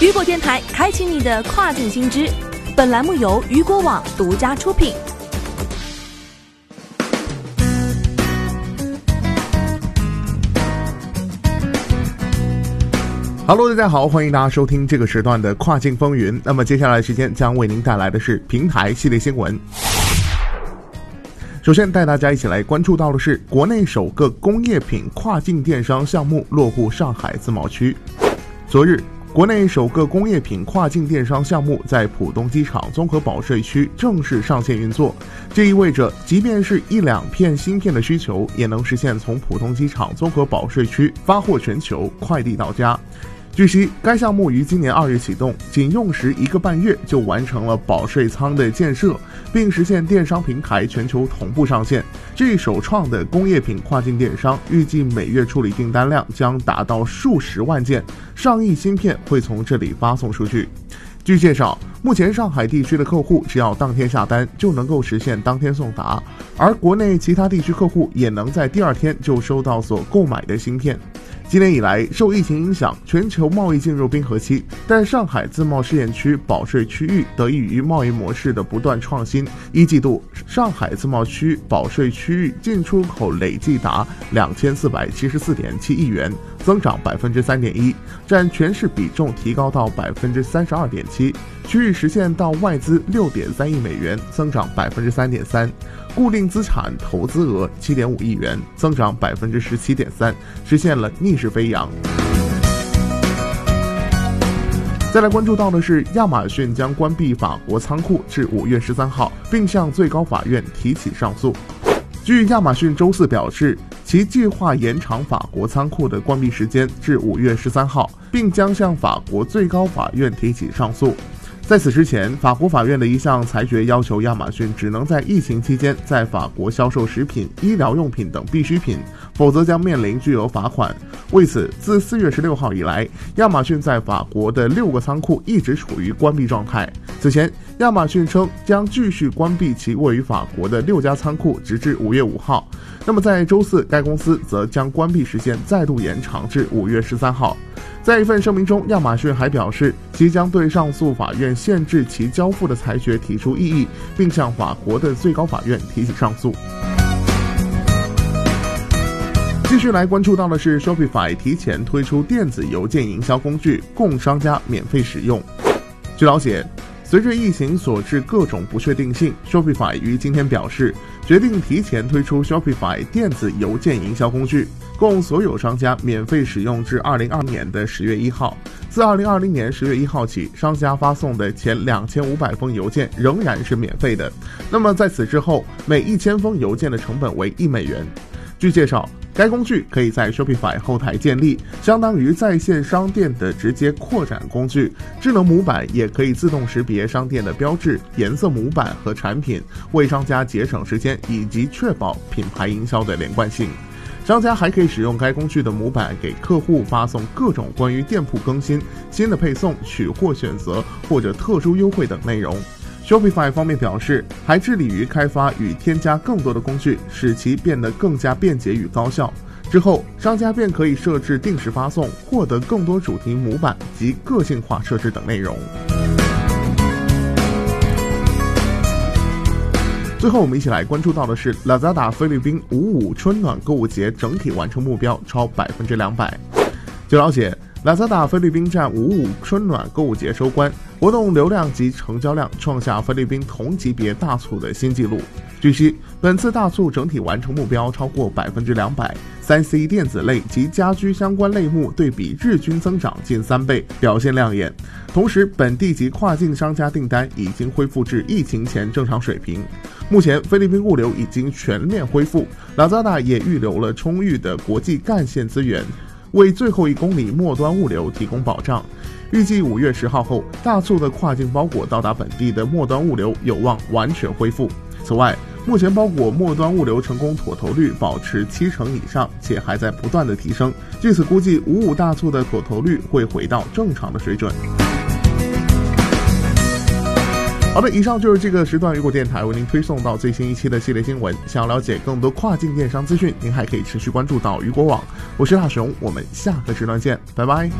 雨果电台开启你的跨境新知，本栏目由雨果网独家出品。Hello，大家好，欢迎大家收听这个时段的跨境风云。那么接下来时间将为您带来的是平台系列新闻。首先带大家一起来关注到的是国内首个工业品跨境电商项目落户上海自贸区。昨日，国内首个工业品跨境电商项目在浦东机场综合保税区正式上线运作。这意味着，即便是一两片芯片的需求，也能实现从浦东机场综合保税区发货全球，快递到家。据悉，该项目于今年二月启动，仅用时一个半月就完成了保税仓的建设，并实现电商平台全球同步上线。这一首创的工业品跨境电商，预计每月处理订单量将达到数十万件，上亿芯片会从这里发送出去。据介绍，目前上海地区的客户只要当天下单，就能够实现当天送达，而国内其他地区客户也能在第二天就收到所购买的芯片。今年以来，受疫情影响，全球贸易进入冰河期。但上海自贸试验区保税区域得益于贸易模式的不断创新，一季度上海自贸区保税区域进出口累计达两千四百七十四点七亿元，增长百分之三点一，占全市比重提高到百分之三十二点七。区域实现到外资六点三亿美元，增长百分之三点三。固定资产投资额七点五亿元，增长百分之十七点三，实现了逆势飞扬。再来关注到的是，亚马逊将关闭法国仓库至五月十三号，并向最高法院提起上诉。据亚马逊周四表示，其计划延长法国仓库的关闭时间至五月十三号，并将向法国最高法院提起上诉。在此之前，法国法院的一项裁决要求亚马逊只能在疫情期间在法国销售食品、医疗用品等必需品，否则将面临巨额罚款。为此，自四月十六号以来，亚马逊在法国的六个仓库一直处于关闭状态。此前，亚马逊称将继续关闭其位于法国的六家仓库，直至五月五号。那么，在周四，该公司则将关闭时间再度延长至五月十三号。在一份声明中，亚马逊还表示，即将对上诉法院限制其交付的裁决提出异议，并向法国的最高法院提起上诉。继续来关注到的是，Shopify 提前推出电子邮件营销工具，供商家免费使用。据了解，随着疫情所致各种不确定性，Shopify 于今天表示，决定提前推出 Shopify 电子邮件营销工具。供所有商家免费使用至二零二年的十月一号。自二零二零年十月一号起，商家发送的前两千五百封邮件仍然是免费的。那么在此之后，每一千封邮件的成本为一美元。据介绍，该工具可以在 Shopify 后台建立，相当于在线商店的直接扩展工具。智能模板也可以自动识别商店的标志、颜色模板和产品，为商家节省时间以及确保品牌营销的连贯性。商家还可以使用该工具的模板给客户发送各种关于店铺更新、新的配送、取货选择或者特殊优惠等内容。Shopify 方面表示，还致力于开发与添加更多的工具，使其变得更加便捷与高效。之后，商家便可以设置定时发送，获得更多主题模板及个性化设置等内容。最后，我们一起来关注到的是，Lazada 菲律宾五五春暖购物节整体完成目标超百分之两百。据了解拉萨达菲律宾站五五春暖购物节收官，活动流量及成交量创下菲律宾同级别大促的新纪录。据悉，本次大促整体完成目标超过百分之两百。三 C 电子类及家居相关类目对比日均增长近三倍，表现亮眼。同时，本地及跨境商家订单已经恢复至疫情前正常水平。目前，菲律宾物流已经全面恢复，Lazada 也预留了充裕的国际干线资源，为最后一公里末端物流提供保障。预计五月十号后，大促的跨境包裹到达本地的末端物流有望完全恢复。此外，目前包裹末端物流成功妥投率保持七成以上，且还在不断的提升。据此估计，五五大促的妥投率会回到正常的水准。好的，以上就是这个时段雨果电台为您推送到最新一期的系列新闻。想要了解更多跨境电商资讯，您还可以持续关注到雨果网。我是大雄，我们下个时段见，拜拜。